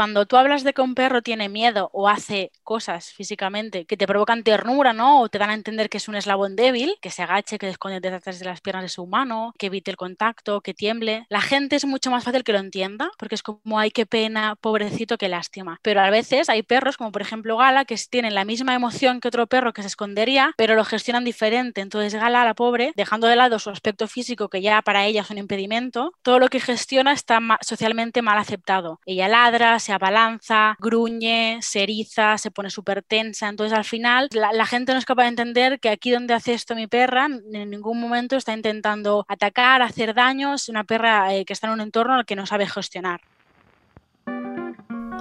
cuando tú hablas de que un perro tiene miedo o hace cosas físicamente que te provocan ternura, ¿no? O te dan a entender que es un eslabón débil, que se agache, que esconde detrás de las piernas de su humano, que evite el contacto, que tiemble, la gente es mucho más fácil que lo entienda, porque es como, ay, qué pena, pobrecito, qué lástima. Pero a veces hay perros, como por ejemplo Gala, que tienen la misma emoción que otro perro que se escondería, pero lo gestionan diferente. Entonces Gala, la pobre, dejando de lado su aspecto físico, que ya para ella es un impedimento, todo lo que gestiona está socialmente mal aceptado. Ella ladra, se abalanza, gruñe, se eriza, se pone súper tensa. Entonces al final la, gente no es capaz de entender que aquí donde hace esto mi perra, en ningún momento está intentando atacar, hacer daños, una perra eh, que está en un entorno al que no sabe gestionar.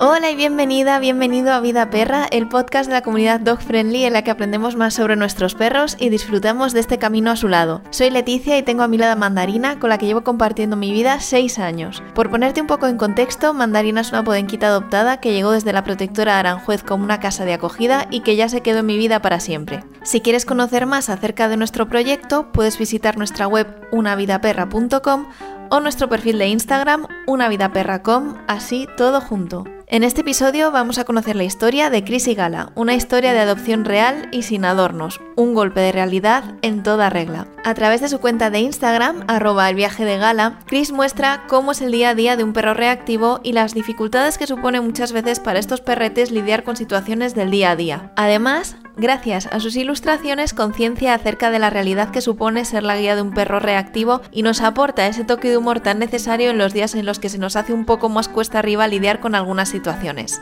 Hola y bienvenida, bienvenido a Vida Perra, el podcast de la comunidad Dog Friendly en la que aprendemos más sobre nuestros perros y disfrutamos de este camino a su lado. Soy Leticia y tengo a mi lado Mandarina, con la que llevo compartiendo mi vida 6 años. Por ponerte un poco en contexto, Mandarina es una podenquita adoptada que llegó desde la protectora Aranjuez como una casa de acogida y que ya se quedó en mi vida para siempre. Si quieres conocer más acerca de nuestro proyecto, puedes visitar nuestra web unavidaperra.com o nuestro perfil de Instagram unavidaperra.com, así todo junto. En este episodio vamos a conocer la historia de Chris y Gala, una historia de adopción real y sin adornos, un golpe de realidad en toda regla. A través de su cuenta de Instagram, arroba el viaje de Gala, Chris muestra cómo es el día a día de un perro reactivo y las dificultades que supone muchas veces para estos perretes lidiar con situaciones del día a día. Además, Gracias a sus ilustraciones, conciencia acerca de la realidad que supone ser la guía de un perro reactivo y nos aporta ese toque de humor tan necesario en los días en los que se nos hace un poco más cuesta arriba lidiar con algunas situaciones.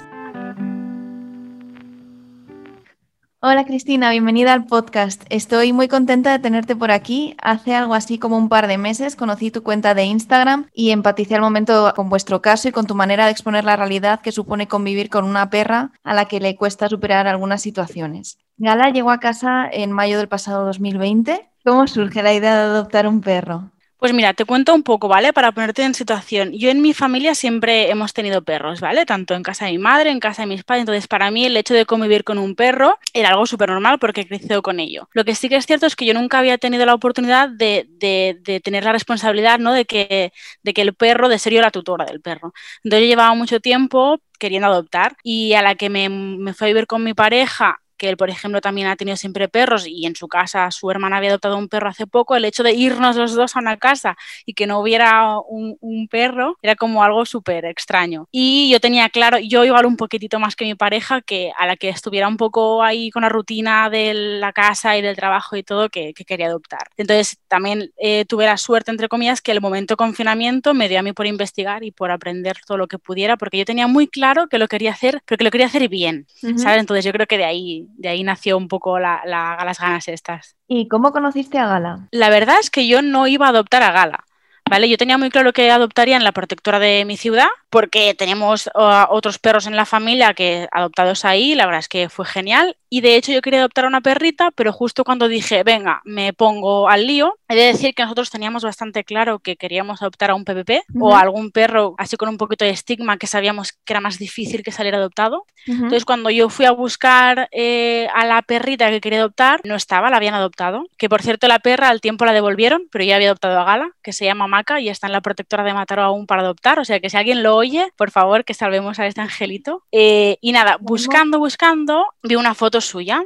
Hola Cristina, bienvenida al podcast. Estoy muy contenta de tenerte por aquí. Hace algo así como un par de meses conocí tu cuenta de Instagram y empaticé al momento con vuestro caso y con tu manera de exponer la realidad que supone convivir con una perra a la que le cuesta superar algunas situaciones. Gala llegó a casa en mayo del pasado 2020. ¿Cómo surge la idea de adoptar un perro? Pues mira, te cuento un poco, ¿vale? Para ponerte en situación. Yo en mi familia siempre hemos tenido perros, ¿vale? Tanto en casa de mi madre, en casa de mis padres. Entonces, para mí el hecho de convivir con un perro era algo súper normal porque he crecido con ello. Lo que sí que es cierto es que yo nunca había tenido la oportunidad de, de, tener la responsabilidad, ¿no? De que, de que el perro, de ser yo la tutora del perro. Entonces, yo llevaba mucho tiempo queriendo adoptar y a la que me, me fui a vivir con mi pareja que él, por ejemplo, también ha tenido siempre perros y en su casa su hermana había adoptado un perro hace poco, el hecho de irnos los dos a una casa y que no hubiera un, perro era como algo súper extraño. Y yo tenía claro, yo igual un poquitito más que mi pareja, que a la que estuviera un poco ahí con la rutina de la casa y del trabajo y todo, que, quería adoptar. Entonces también eh, tuve la suerte, entre comillas, que el momento de confinamiento me dio a mí por investigar y por aprender todo lo que pudiera, porque yo tenía muy claro que lo quería hacer, pero que lo quería hacer bien, ¿sabes? Entonces yo creo que de ahí de ahí nació un poco las ganas estas. ¿Y cómo conociste a Gala? La verdad es que yo no iba a adoptar a Gala. ¿Vale? Yo tenía muy claro que adoptaría en la protectora de mi ciudad, porque tenemos otros perros en la familia que adoptados ahí, la verdad es que fue genial. Y de hecho yo quería adoptar a una perrita, pero justo cuando dije, venga, me pongo al lío, he de decir que nosotros teníamos bastante claro que queríamos adoptar a un PPP o a algún perro así con un poquito de estigma que sabíamos que era más difícil que salir adoptado. Entonces cuando yo fui a buscar eh, a la perrita que quería adoptar, no estaba, la habían adoptado. Que por cierto la perra al tiempo la devolvieron, pero ya había adoptado a Gala, que se llama Y está en la protectora de Mataró aún para adoptar. O sea que si alguien lo oye, por favor que salvemos a este angelito. Eh, y nada, buscando, buscando, vi una foto suya.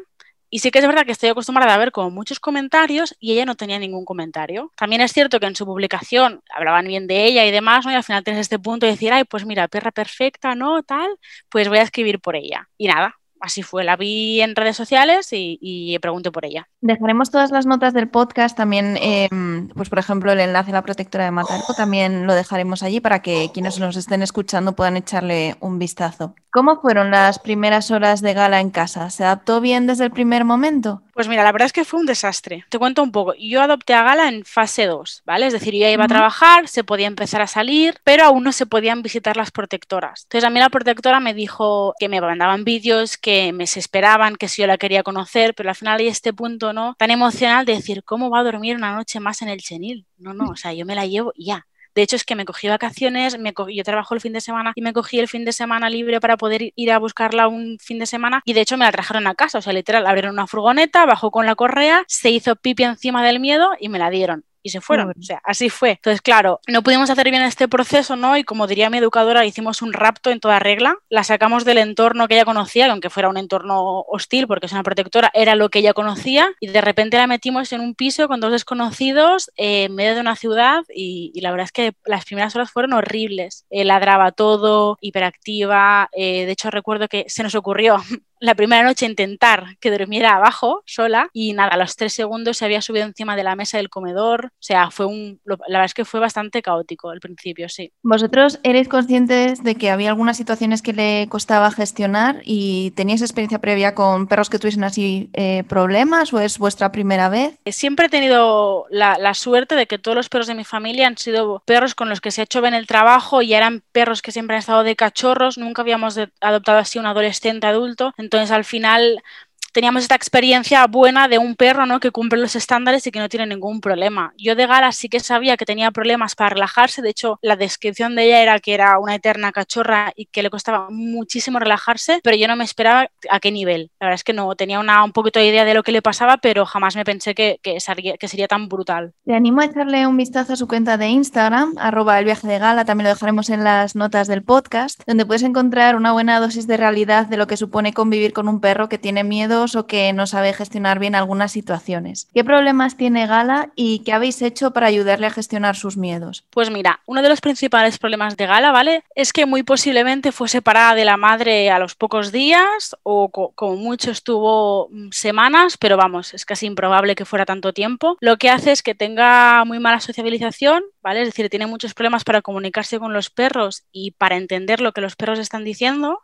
Y sí que es verdad que estoy acostumbrada a ver como muchos comentarios y ella no tenía ningún comentario. También es cierto que en su publicación hablaban bien de ella y demás, ¿no? Y al final tienes este punto de decir, ay, pues mira, perra perfecta, ¿no? Tal, pues voy a escribir por ella. Y nada, así fue, la vi en redes sociales y, y pregunté por ella. Dejaremos todas las notas del podcast, también, em, pues por ejemplo, el enlace a la protectora de Matarco, también lo dejaremos allí para que quienes nos estén escuchando puedan echarle un vistazo. ¿Cómo fueron las primeras horas de gala en casa? ¿Se adaptó bien desde el primer momento? Pues mira, la verdad es que fue un desastre. Te cuento un poco. Yo adopté a Gala en fase 2, ¿vale? Es decir, yo ya iba a trabajar, se podía empezar a salir, pero aún no se podían visitar las protectoras. Entonces a mí la protectora me dijo que me mandaban vídeos, que me esperaban, que si yo la quería conocer, pero al final hay este punto, ¿no? Tan emocional de decir, ¿cómo va a dormir una noche más en el chenil? No, no, o sea, yo me la llevo ya. De hecho, es que me cogí vacaciones, me yo trabajo el fin de semana y me cogí el fin de semana libre para poder ir a buscarla un fin de semana y de hecho me la trajeron a casa, o sea, literal, abrieron una furgoneta, bajó con la correa, se hizo pipi encima del miedo y me la dieron y se fueron. O sea, así fue. Entonces, claro, no pudimos hacer bien este proceso, ¿no? Y como diría mi educadora, hicimos un rapto en toda regla. La sacamos del entorno que ella conocía, que aunque fuera un entorno hostil, porque es una protectora, era lo que ella conocía. Y de repente la metimos en un piso con dos desconocidos eh, en medio de una ciudad. Y, la verdad es que las primeras horas fueron horribles. Eh, ladraba todo, hiperactiva. Eh, de hecho, recuerdo que se nos ocurrió la primera noche intentar que durmiera abajo sola y nada, a los tres segundos se había subido encima de la mesa del comedor. O sea, fue un, la verdad es que fue bastante caótico al principio, sí. ¿Vosotros erais conscientes de que había algunas situaciones que le costaba gestionar y teníais experiencia previa con perros que tuviesen así eh, problemas o es vuestra primera vez? Siempre he tenido la, la, suerte de que todos los perros de mi familia han sido perros con los que se ha hecho bien el trabajo y eran perros que siempre han estado de cachorros, nunca habíamos adoptado así un adolescente adulto. Entonces, al final, teníamos esta experiencia buena de un perro ¿no? que cumple los estándares y que no tiene ningún problema. Yo de Gala sí que sabía que tenía problemas para relajarse, de hecho la descripción de ella era que era una eterna cachorra y que le costaba muchísimo relajarse, pero yo no me esperaba a qué nivel. La verdad es que no tenía una, un poquito de idea de lo que le pasaba, pero jamás me pensé que, que, sería, que sería tan brutal. Te animo a echarle un vistazo a su cuenta de Instagram, arroba el viaje de Gala, también lo dejaremos en las notas del podcast, donde puedes encontrar una buena dosis de realidad de lo que supone convivir con un perro que tiene miedo o que no sabe gestionar bien algunas situaciones. ¿Qué problemas tiene Gala y qué habéis hecho para ayudarle a gestionar sus miedos? Pues mira, uno de los principales problemas de Gala, ¿vale? Es que muy posiblemente fue separada de la madre a los pocos días o como mucho estuvo mm, semanas, pero vamos, es casi improbable que fuera tanto tiempo. Lo que hace es que tenga muy mala sociabilización, ¿vale? Es decir, tiene muchos problemas para comunicarse con los perros y para entender lo que los perros están diciendo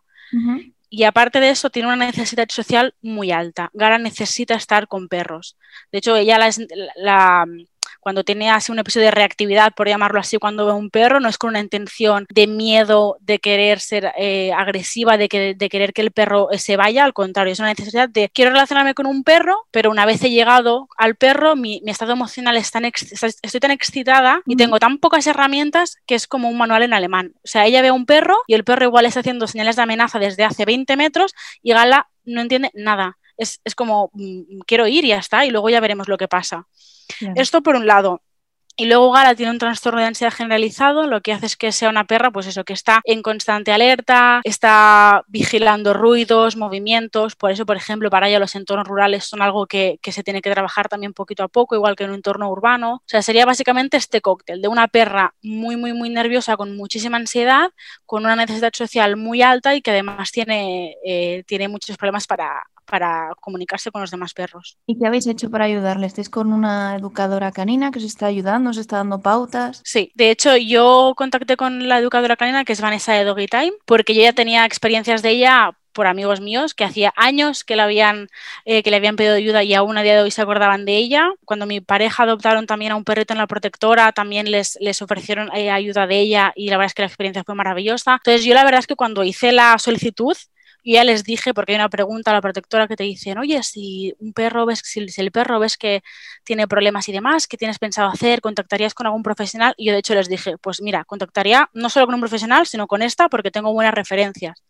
y aparte de eso tiene una necesidad social muy alta. Gara necesita estar con perros. De hecho, ella la, la, cuando tiene así un episodio de reactividad, por llamarlo así, cuando ve un perro, no es con una intención de miedo, de querer ser eh, agresiva, de, que, de querer que el perro eh, se vaya, al contrario, es una necesidad de quiero relacionarme con un perro, pero una vez he llegado al perro, mi, estado emocional es tan estoy tan excitada y tengo tan pocas herramientas que es como un manual en alemán. O sea, ella ve a un perro y el perro igual está haciendo señales de amenaza desde hace 20 metros y Gala no entiende nada. Es, es como, mm, quiero ir y ya está, y luego ya veremos lo que pasa. Esto por un lado. Y luego Gala tiene un trastorno de ansiedad generalizado, lo que hace es que sea una perra, pues eso, que está en constante alerta, está vigilando ruidos, movimientos. Por eso, por ejemplo, para ella los entornos rurales son algo que, que, se tiene que trabajar también poquito a poco, igual que en un entorno urbano. O sea, sería básicamente este cóctel de una perra muy, muy, muy nerviosa, con muchísima ansiedad, con una necesidad social muy alta y que además tiene, eh, tiene muchos problemas para, para comunicarse con los demás perros. ¿Y qué habéis hecho para ayudarle? ¿Estáis con una educadora canina que os está ayudando, os está dando pautas? Sí, de hecho yo contacté con la educadora canina que es Vanessa de Doggy Time porque yo ya tenía experiencias de ella por amigos míos que hacía años que le habían, eh, que le habían pedido ayuda y aún a día de hoy se acordaban de ella. Cuando mi pareja adoptaron también a un perrito en la protectora, también les, les ofrecieron eh, ayuda de ella y la verdad es que la experiencia fue maravillosa. Entonces yo la verdad es que cuando hice la solicitud, y ya les dije, porque hay una pregunta a la protectora que te dicen, oye, si un perro ves, si, el perro ves que tiene problemas y demás, ¿qué tienes pensado hacer? ¿Contactarías con algún profesional? Y yo de hecho les dije, pues mira, contactaría no solo con un profesional, sino con esta porque tengo buenas referencias.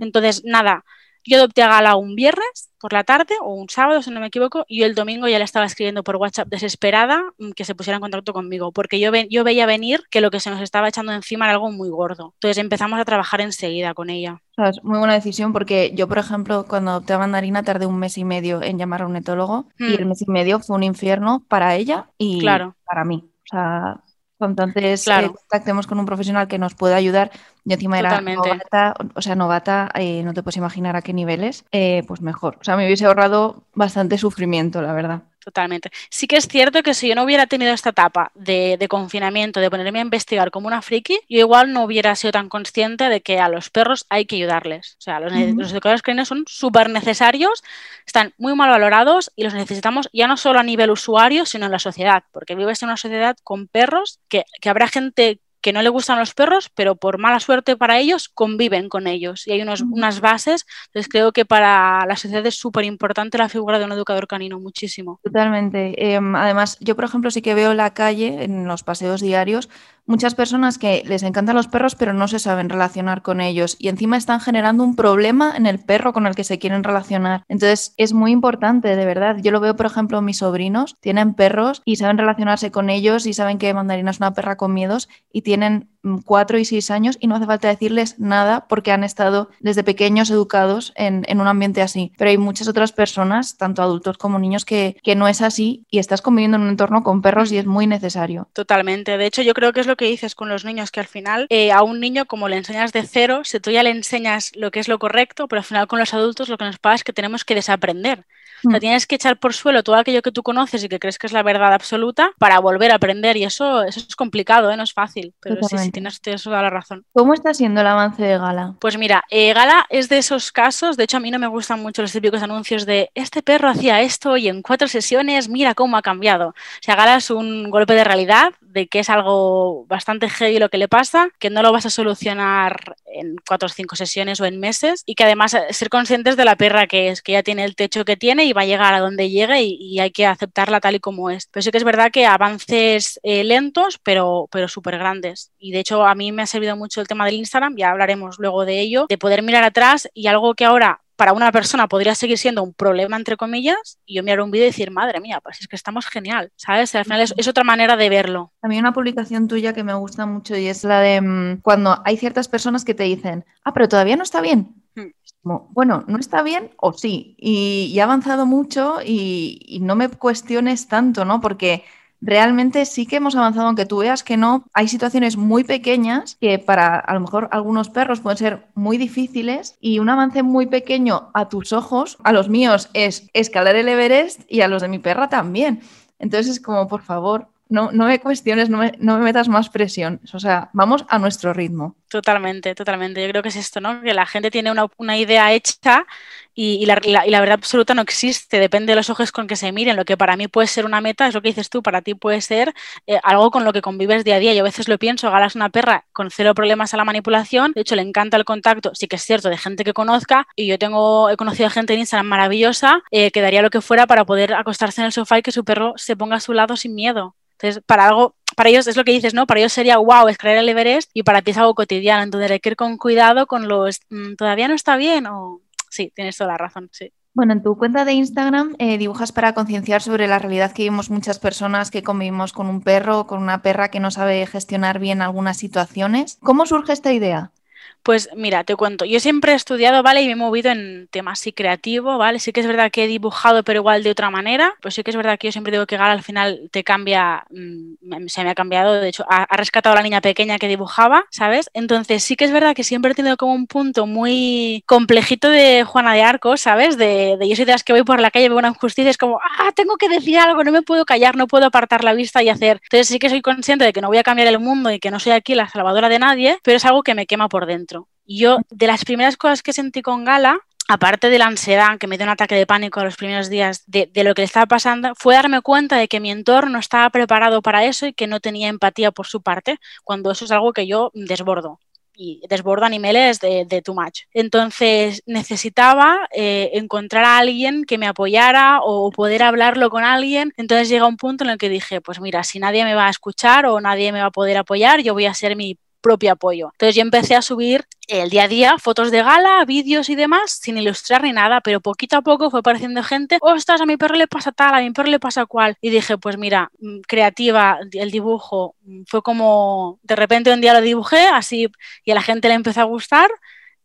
Entonces, nada, yo adopté a Gala un viernes por la tarde o un sábado, si no me equivoco, y el domingo ya le estaba escribiendo por WhatsApp desesperada mm, que se pusiera en contacto conmigo, porque yo, yo veía venir que lo que se nos estaba echando encima era algo muy gordo. Entonces empezamos a trabajar enseguida con ella. Es muy buena decisión porque yo, por ejemplo, cuando adopté a Mandarina tardé un mes y medio en llamar a un etólogo y el mm. mes y medio fue un infierno para ella y para mí. O sea, entonces, eh, contactemos con un profesional que nos pueda ayudar. Yo encima era novata, o sea, novata, eh, no te puedes imaginar a qué niveles, eh, pues mejor. O sea, me hubiese ahorrado bastante sufrimiento, la verdad. Totalmente. Sí que es cierto que si yo no hubiera tenido esta etapa de, confinamiento, de ponerme a investigar como una friki, yo igual no hubiera sido tan consciente de que a los perros hay que ayudarles. O sea, los, educadores caninos son súper necesarios, están muy mal valorados y los necesitamos ya no solo a nivel usuario, sino en la sociedad, porque vives en una sociedad con perros que, que habrá gente que no le gustan los perros, pero por mala suerte para ellos conviven con ellos y hay unos, unas bases. Entonces creo que para la sociedad es súper importante la figura de un educador canino, muchísimo. Totalmente. Em, además, yo por ejemplo sí que veo la calle en los paseos diarios muchas personas que les encantan los perros pero no se saben relacionar con ellos y encima están generando un problema en el perro con el que se quieren relacionar. Entonces es muy importante, de verdad. Yo lo veo, por ejemplo, mis sobrinos tienen perros y saben relacionarse con ellos y saben que Mandarina es una perra con miedos y tienen mm, cuatro y seis años y no hace falta decirles nada porque han estado desde pequeños educados en, un ambiente así. Pero hay muchas otras personas, tanto adultos como niños, que, que no es así y estás conviviendo en un entorno con perros y es muy necesario. Totalmente. De hecho, yo creo que es lo que dices con los niños, que al final eh, a un niño como le enseñas de cero, si tú ya le enseñas lo que es lo correcto, pero al final con los adultos lo que nos pasa es que tenemos que desaprender. O sea, mm. tienes que echar por suelo todo aquello que tú conoces y que crees que es la verdad absoluta para volver a aprender. Y eso, eso es complicado, ¿eh? no es fácil. Pero sí, sí, tienes, toda la razón. ¿Cómo está siendo el avance de Gala? Pues mira, eh, Gala es de esos casos. De hecho, a mí no me gustan mucho los típicos anuncios de este perro hacía esto y en cuatro sesiones, mira cómo ha cambiado. O sea, Gala es un golpe de realidad de que es algo bastante heavy lo que le pasa, que no lo vas a solucionar en cuatro o cinco sesiones o en meses y que además eh, ser conscientes de la perra que es, que ya tiene el techo que tiene y va a llegar a donde llegue y, hay que aceptarla tal y como es. Pero sí que es verdad que avances eh, lentos, pero, pero súper grandes. Y de hecho a mí me ha servido mucho el tema del Instagram, ya hablaremos luego de ello, de poder mirar atrás y algo que ahora para una persona podría seguir siendo un problema, entre comillas, y yo mirar un vídeo y decir, madre mía, pues es que estamos genial, ¿sabes? Al final es, otra manera de verlo. A mí una publicación tuya que me gusta mucho y es la de mm, cuando hay ciertas personas que te dicen, ah, pero todavía no está bien. Hmm. bueno, no está bien o sí, y, ha avanzado mucho y, y no me cuestiones tanto, ¿no? Porque realmente sí que hemos avanzado, aunque tú veas que no, hay situaciones muy pequeñas que para a lo mejor algunos perros pueden ser muy difíciles y un avance muy pequeño a tus ojos, a los míos es escalar el Everest y a los de mi perra también. Entonces es como, por favor, no, me cuestiones, no me, metas más presión. O sea, vamos a nuestro ritmo. Totalmente, totalmente. Yo creo que es esto, ¿no? Que la gente tiene una, idea hecha y, la, y, la, verdad absoluta no existe. Depende de los ojos con que se miren. Lo que para mí puede ser una meta, es lo que dices tú, para ti puede ser eh, algo con lo que convives día a día. Yo a veces lo pienso, galas una perra con cero problemas a la manipulación. De hecho, le encanta el contacto, sí que es cierto, de gente que conozca. Y yo tengo, he conocido a gente en Instagram maravillosa eh, que daría lo que fuera para poder acostarse en el sofá y que su perro se ponga a su lado sin miedo. Entonces, para algo, para ellos es lo que dices, ¿no? Para ellos sería wow, escalar el Everest y para ti es algo cotidiano. Entonces hay que ir con cuidado con los mm, todavía no está bien o sí, tienes toda la razón, sí. Bueno, en tu cuenta de Instagram eh, dibujas para concienciar sobre la realidad que vivimos muchas personas que convivimos con un perro o con una perra que no sabe gestionar bien algunas situaciones. ¿Cómo surge esta idea? Pues mira, te cuento, yo siempre he estudiado, ¿vale? Y me he movido en temas así creativos, ¿vale? Sí que es verdad que he dibujado, pero igual de otra manera. Pues sí que es verdad que yo siempre digo que Gal al final te cambia, mm, se me ha cambiado, de hecho, ha, rescatado a la niña pequeña que dibujaba, ¿sabes? Entonces sí que es verdad que siempre he tenido como un punto muy complejito de Juana de Arco, ¿sabes? De, de yo soy de las que voy por la calle, veo una injusticia, es como, ah, tengo que decir algo, no me puedo callar, no puedo apartar la vista y hacer. Entonces sí que soy consciente de que no voy a cambiar el mundo y que no soy aquí la salvadora de nadie, pero es algo que me quema por dentro. Yo, de las primeras cosas que sentí con Gala, aparte de la ansiedad, que me dio un ataque de pánico a los primeros días de, lo que le estaba pasando, fue darme cuenta de que mi entorno no estaba preparado para eso y que no tenía empatía por su parte, cuando eso es algo que yo desbordo y desbordo a niveles de, de too much. Entonces necesitaba eh, encontrar a alguien que me apoyara o poder hablarlo con alguien. Entonces llega un punto en el que dije, pues mira, si nadie me va a escuchar o nadie me va a poder apoyar, yo voy a ser mi propio apoyo. Entonces yo empecé a subir el día a día fotos de gala, vídeos y demás, sin ilustrar ni nada, pero poquito a poco fue apareciendo gente, ostras, a mi perro le pasa tal, a mi perro le pasa cual. Y dije, pues mira, mm, creativa, el dibujo, mm, fue como, de repente un día lo dibujé así y a la gente le empezó a gustar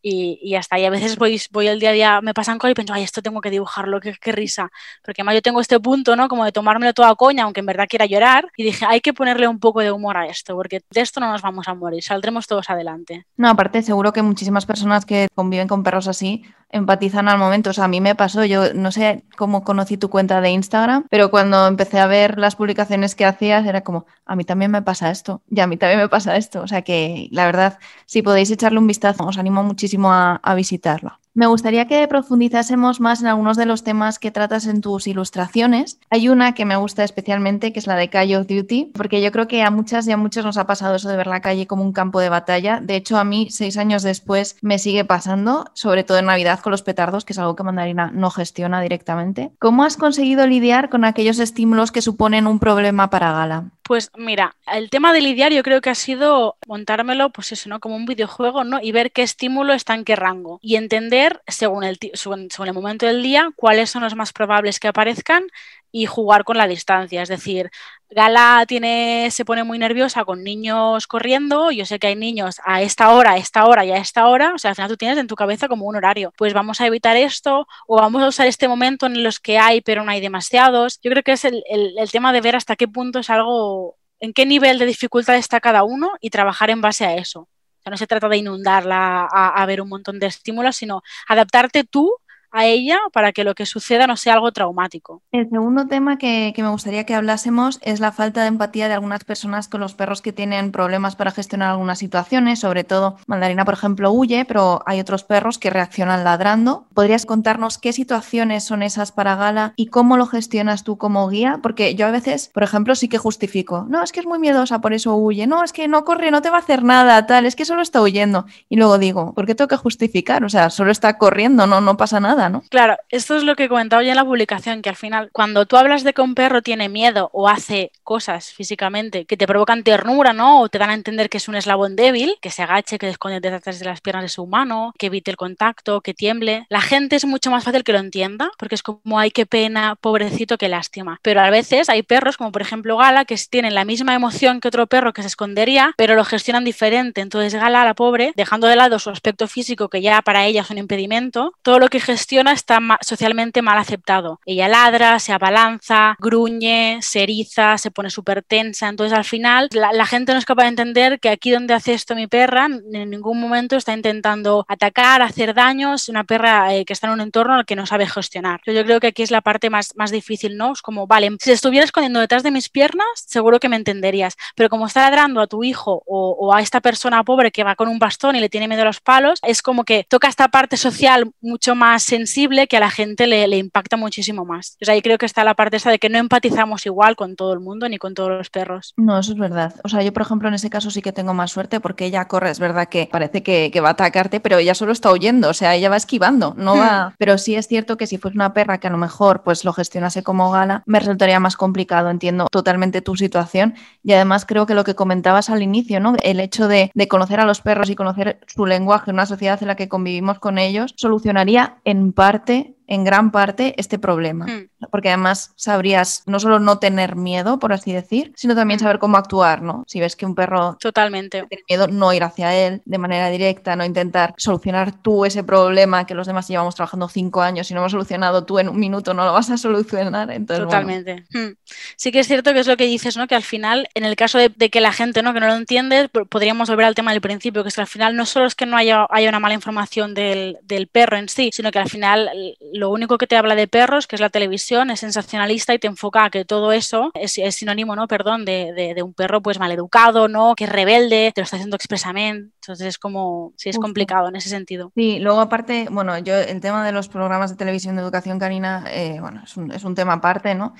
y, hasta ahí. A veces voy, voy el día a día, me pasan cosas y pienso, ay, esto tengo que dibujarlo, qué, qué risa. Porque además yo tengo este punto, ¿no? Como de tomármelo toda coña, aunque en verdad quiera llorar. Y dije, hay que ponerle un poco de humor a esto, porque de esto no nos vamos a morir, saldremos todos adelante. No, aparte, seguro que muchísimas personas que conviven con perros así empatizan al momento. O sea, a mí me pasó, yo no sé cómo conocí tu cuenta de Instagram, pero cuando empecé a ver las publicaciones que hacías era como, a mí también me pasa esto, y a mí también me pasa esto. O sea que la verdad, si podéis echarle un vistazo, os animo muchísimo a, a visitarla. Me gustaría que profundizásemos más en algunos de los temas que tratas en tus ilustraciones. Hay una que me gusta especialmente, que es la de Call of Duty, porque yo creo que a muchas y a muchos nos ha pasado eso de ver la calle como un campo de batalla. De hecho, a mí, seis años después, me sigue pasando, sobre todo en Navidad con los petardos, que es algo que Mandarina no gestiona directamente. ¿Cómo has conseguido lidiar con aquellos estímulos que suponen un problema para Gala? Pues mira, el tema de lidiar yo creo que ha sido montármelo, pues eso, ¿no? Como un videojuego, ¿no? Y ver qué estímulo está en qué rango. Y entender, según el, según, el momento del día, cuáles son los más probables que aparezcan y jugar con la distancia. Es decir, Gala tiene, se pone muy nerviosa con niños corriendo. Yo sé que hay niños a esta hora, a esta hora y a esta hora. O sea, al final tú tienes en tu cabeza como un horario. Pues vamos a evitar esto o vamos a usar este momento en los que hay, pero no hay demasiados. Yo creo que es el, el tema de ver hasta qué punto es algo en qué nivel de dificultad está cada uno y trabajar en base a eso. No se trata de inundarla a ver un montón de estímulos, sino adaptarte tú a ella para que lo que suceda no sea algo traumático. El segundo tema que, me gustaría que hablásemos es la falta de empatía de algunas personas con los perros que tienen problemas para gestionar algunas situaciones, sobre todo Mandarina, por ejemplo, huye, pero hay otros perros que reaccionan ladrando. ¿Podrías contarnos qué situaciones son esas para Gala y cómo lo gestionas tú como guía? Porque yo a veces, por ejemplo, sí que justifico, no, es que es muy miedosa, por eso huye, no, es que no corre, no te va a hacer nada, tal, es que solo está huyendo. Y luego digo, ¿por qué tengo que justificar? O sea, solo está corriendo, no, no pasa nada. Claro, esto es lo que he comentado ya en la publicación, que al final, cuando tú hablas de que un perro tiene miedo o hace cosas físicamente que te provocan ternura, ¿no? O te dan a entender que es un eslabón débil, que se agache, que esconde detrás de las piernas de su humano, que evite el contacto, que tiemble. La gente es mucho más fácil que lo entienda, porque es como, ay, qué pena, pobrecito, qué lástima. Pero a veces hay perros, como por ejemplo Gala, que tienen la misma emoción que otro perro que se escondería, pero lo gestionan diferente. Entonces Gala, la pobre, dejando de lado su aspecto físico, que ya para ella es un impedimento, todo lo que gestiona está socialmente mal aceptado. Ella ladra, se abalanza, gruñe, se eriza, se pone súper tensa. Entonces al final la, gente no es capaz de entender que aquí donde hace esto mi perra, en ningún momento está intentando atacar, hacer daños. Una perra eh, que está en un entorno al que no sabe gestionar. Yo, creo que aquí es la parte más, más difícil, ¿no? Es como, vale, si estuviera escondiendo detrás de mis piernas, seguro que me entenderías. Pero como está ladrando a tu hijo o, o a esta persona pobre que va con un bastón y le tiene miedo a los palos, es como que toca esta parte social mucho más sensible que a la gente le, impacta muchísimo más. Entonces ahí creo que está la parte esa de que no empatizamos igual con todo el mundo ni con todos los perros. No, eso es verdad. O sea, yo por ejemplo en ese caso sí que tengo más suerte porque ella corre, es verdad que parece que, va a atacarte, pero ella solo está huyendo, o sea, ella va esquivando, no va... Hmm. Pero sí es cierto que si fuese una perra que a lo mejor pues lo gestionase como gala, me resultaría más complicado, entiendo totalmente tu situación y además creo que lo que comentabas al inicio, ¿no? El hecho de, de conocer a los perros y conocer su lenguaje en una sociedad en la que convivimos con ellos, solucionaría en parte en gran parte este problema. Hmm. Porque además sabrías no solo no tener miedo, por así decir, sino también hmm. saber cómo actuar, ¿no? Si ves que un perro Totalmente. tiene miedo, no ir hacia él de manera directa, no intentar solucionar tú ese problema que los demás llevamos trabajando cinco años y no hemos solucionado tú en un minuto, no lo vas a solucionar. Entonces, Totalmente. Hmm. Sí que es cierto que es lo que dices, ¿no? Que al final, en el caso de, que la gente, ¿no? Que no lo entiende, podríamos volver al tema del principio, que es que al final no solo es que no haya, haya una mala información del, del perro en sí, sino que al final lo único que te habla de perros, que es la televisión, es sensacionalista y te enfoca a que todo eso es, sinónimo, ¿no? Perdón, de, un perro pues maleducado, ¿no? Que es rebelde, te lo está haciendo expresamente. Entonces es como, sí es complicado en ese sentido. Sí, luego aparte, bueno, yo el tema de los programas de televisión de educación canina, eh, bueno, es un, es un, tema aparte, ¿no?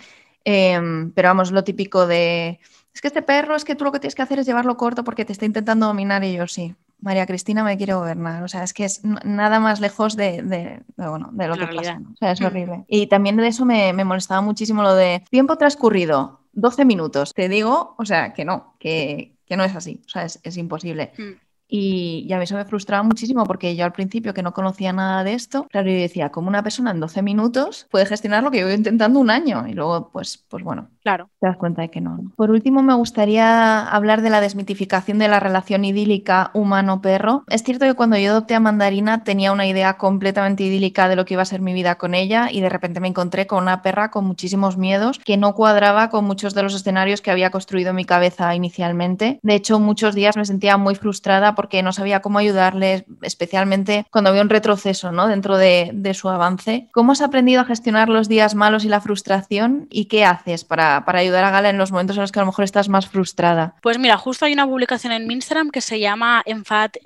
Em, pero vamos, lo típico de, es que este perro, es que tú lo que tienes que hacer es llevarlo corto porque te está intentando dominar y yo sí. María Cristina me quiere gobernar. O sea, es que es nada más lejos de, bueno, de lo que pasa. O sea, es mm. horrible. Y también de eso me, molestaba muchísimo lo de tiempo transcurrido, 12 minutos. Te digo, o sea, que no, que, no es así. O sea, es, imposible. Mm. Y, a mí eso me frustraba muchísimo porque yo al principio que no conocía nada de esto, claro, yo decía, como una persona en 12 minutos puede gestionar lo que yo voy intentando un año. Y luego, pues, pues bueno, claro. te das cuenta de que no. Por último, me gustaría hablar de la desmitificación de la relación idílica humano-perro. Es cierto que cuando yo adopté a Mandarina tenía una idea completamente idílica de lo que iba a ser mi vida con ella y de repente me encontré con una perra con muchísimos miedos que no cuadraba con muchos de los escenarios que había construido en mi cabeza inicialmente. De hecho, muchos días me sentía muy frustrada porque no sabía cómo ayudarles, especialmente cuando había un retroceso ¿no? dentro de, su avance. ¿Cómo has aprendido a gestionar los días malos y la frustración y qué haces para, ayudar a Gala en los momentos en los que a lo mejor estás más frustrada? Pues mira, justo hay una publicación en Instagram que se llama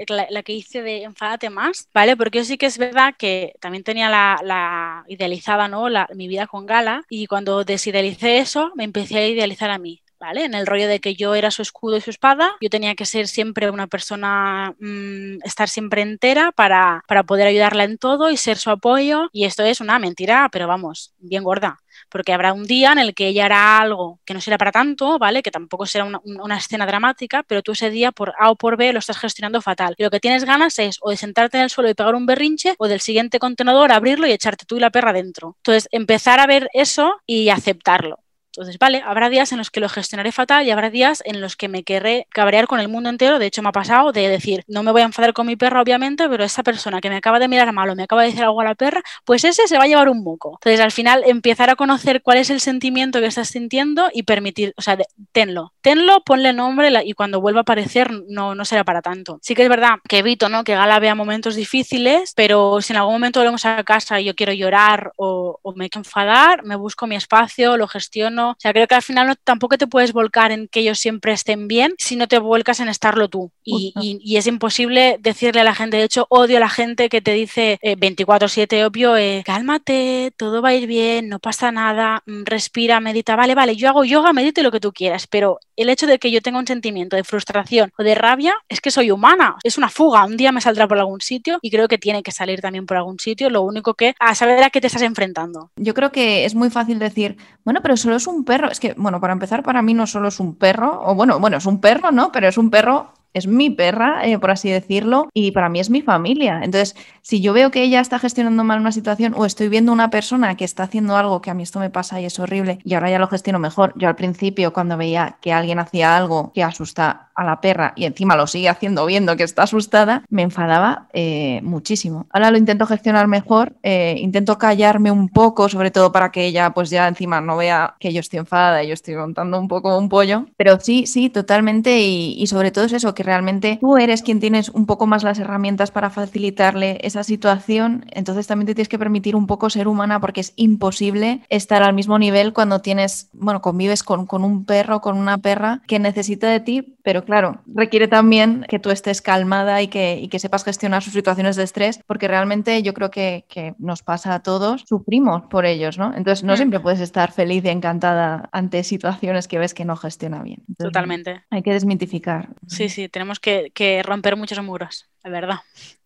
la, que hice de Enfádate más, ¿vale? Porque yo sí que es verdad que también tenía la, idealizada, ¿no? mi vida con Gala y cuando desidealicé eso me empecé a idealizar a mí ¿vale? En el rollo de que yo era su escudo y su espada, yo tenía que ser siempre una persona, mmm, estar siempre entera para, para poder ayudarla en todo y ser su apoyo. Y esto es una mentira, pero vamos, bien gorda porque habrá un día en el que ella hará algo que no será para tanto, ¿vale? Que tampoco será una, una, escena dramática, pero tú ese día por A o por B lo estás gestionando fatal. Y lo que tienes ganas es o de sentarte en el suelo y pegar un berrinche o del siguiente contenedor abrirlo y echarte tú y la perra dentro. Entonces, empezar a ver eso y aceptarlo. Entonces, vale, habrá días en los que lo gestionaré fatal y habrá días en los que me querré cabrear con el mundo entero. De hecho, me ha pasado de decir, no me voy a enfadar con mi perra, obviamente, pero esa persona que me acaba de mirar mal o me acaba de decir algo a la perra, pues ese se va a llevar un moco. Entonces, al final, empezar a conocer cuál es el sentimiento que estás sintiendo y permitir, o sea, tenlo. Tenlo, ponle nombre y cuando vuelva a aparecer no, no será para tanto. Sí que es verdad que evito, ¿no? Que Gala vea momentos difíciles, pero si en algún momento volvemos a casa y yo quiero llorar o, o me quiero enfadar, me busco mi espacio, lo gestiono o sea, creo que al final no, tampoco te puedes volcar en que ellos siempre estén bien si no te vuelcas en estarlo tú. Y, y, es imposible decirle a la gente, de hecho, odio a la gente que te dice eh, 24/7, obvio, eh, cálmate, todo va a ir bien, no pasa nada, mm, respira, medita, vale, vale, yo hago yoga, medite lo que tú quieras, pero el hecho de que yo tenga un sentimiento de frustración o de rabia es que soy humana, es una fuga, un día me saldrá por algún sitio y creo que tiene que salir también por algún sitio, lo único que a saber a qué te estás enfrentando. Yo creo que es muy fácil decir, bueno, pero solo es un perro. Es que, bueno, para empezar, para mí no solo es un perro, o bueno, bueno, es un perro, ¿no? Pero es un perro es mi perra, eh, por así decirlo, y para mí es mi familia. Entonces, si yo veo que ella está gestionando mal una situación o estoy viendo una persona que está haciendo algo que a mí esto me pasa y es horrible y ahora ya lo gestiono mejor, yo al principio cuando veía que alguien hacía algo que asusta a la perra y encima lo sigue haciendo viendo que está asustada, me enfadaba eh, muchísimo. Ahora lo intento gestionar mejor, eh, intento callarme un poco, sobre todo para que ella pues ya encima no vea que yo estoy enfadada y yo estoy montando un poco un pollo, pero sí, sí, totalmente y, sobre todo es eso, realmente tú eres quien tienes un poco más las herramientas para facilitarle esa situación, entonces también te tienes que permitir un poco ser humana porque es imposible estar al mismo nivel cuando tienes, bueno, convives con, con un perro, con una perra que necesita de ti, pero claro, requiere también que tú estés calmada y que, y que sepas gestionar sus situaciones de estrés, porque realmente yo creo que, que nos pasa a todos, sufrimos por ellos, ¿no? Entonces no mm. siempre puedes estar feliz y encantada ante situaciones que ves que no gestiona bien. Entonces, Totalmente. Hay que desmitificar. Sí, sí, tenemos que, que romper muchos muros, es verdad.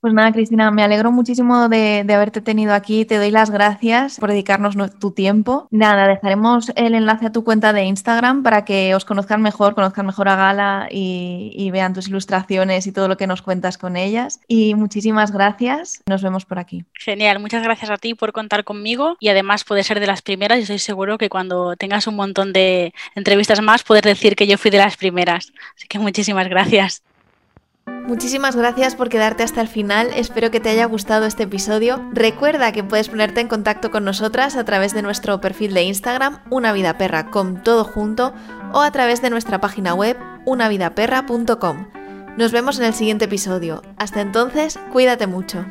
Pues nada, Cristina, me alegro muchísimo de, de, haberte tenido aquí. Te doy las gracias por dedicarnos tu tiempo. Nada, dejaremos el enlace a tu cuenta de Instagram para que os conozcan mejor, conozcan mejor a Gala y, y vean tus ilustraciones y todo lo que nos cuentas con ellas. Y muchísimas gracias. Nos vemos por aquí. Genial, muchas gracias a ti por contar conmigo y además poder ser de las primeras. Y estoy seguro que cuando tengas un montón de entrevistas más, poder decir que yo fui de las primeras. Así que muchísimas gracias. Muchísimas gracias por quedarte hasta el final, espero que te haya gustado este episodio. Recuerda que puedes ponerte en contacto con nosotras a través de nuestro perfil de Instagram, Una Vida Perra con todo junto, o a través de nuestra página web, unavidaperra.com. Nos vemos en el siguiente episodio. Hasta entonces, cuídate mucho.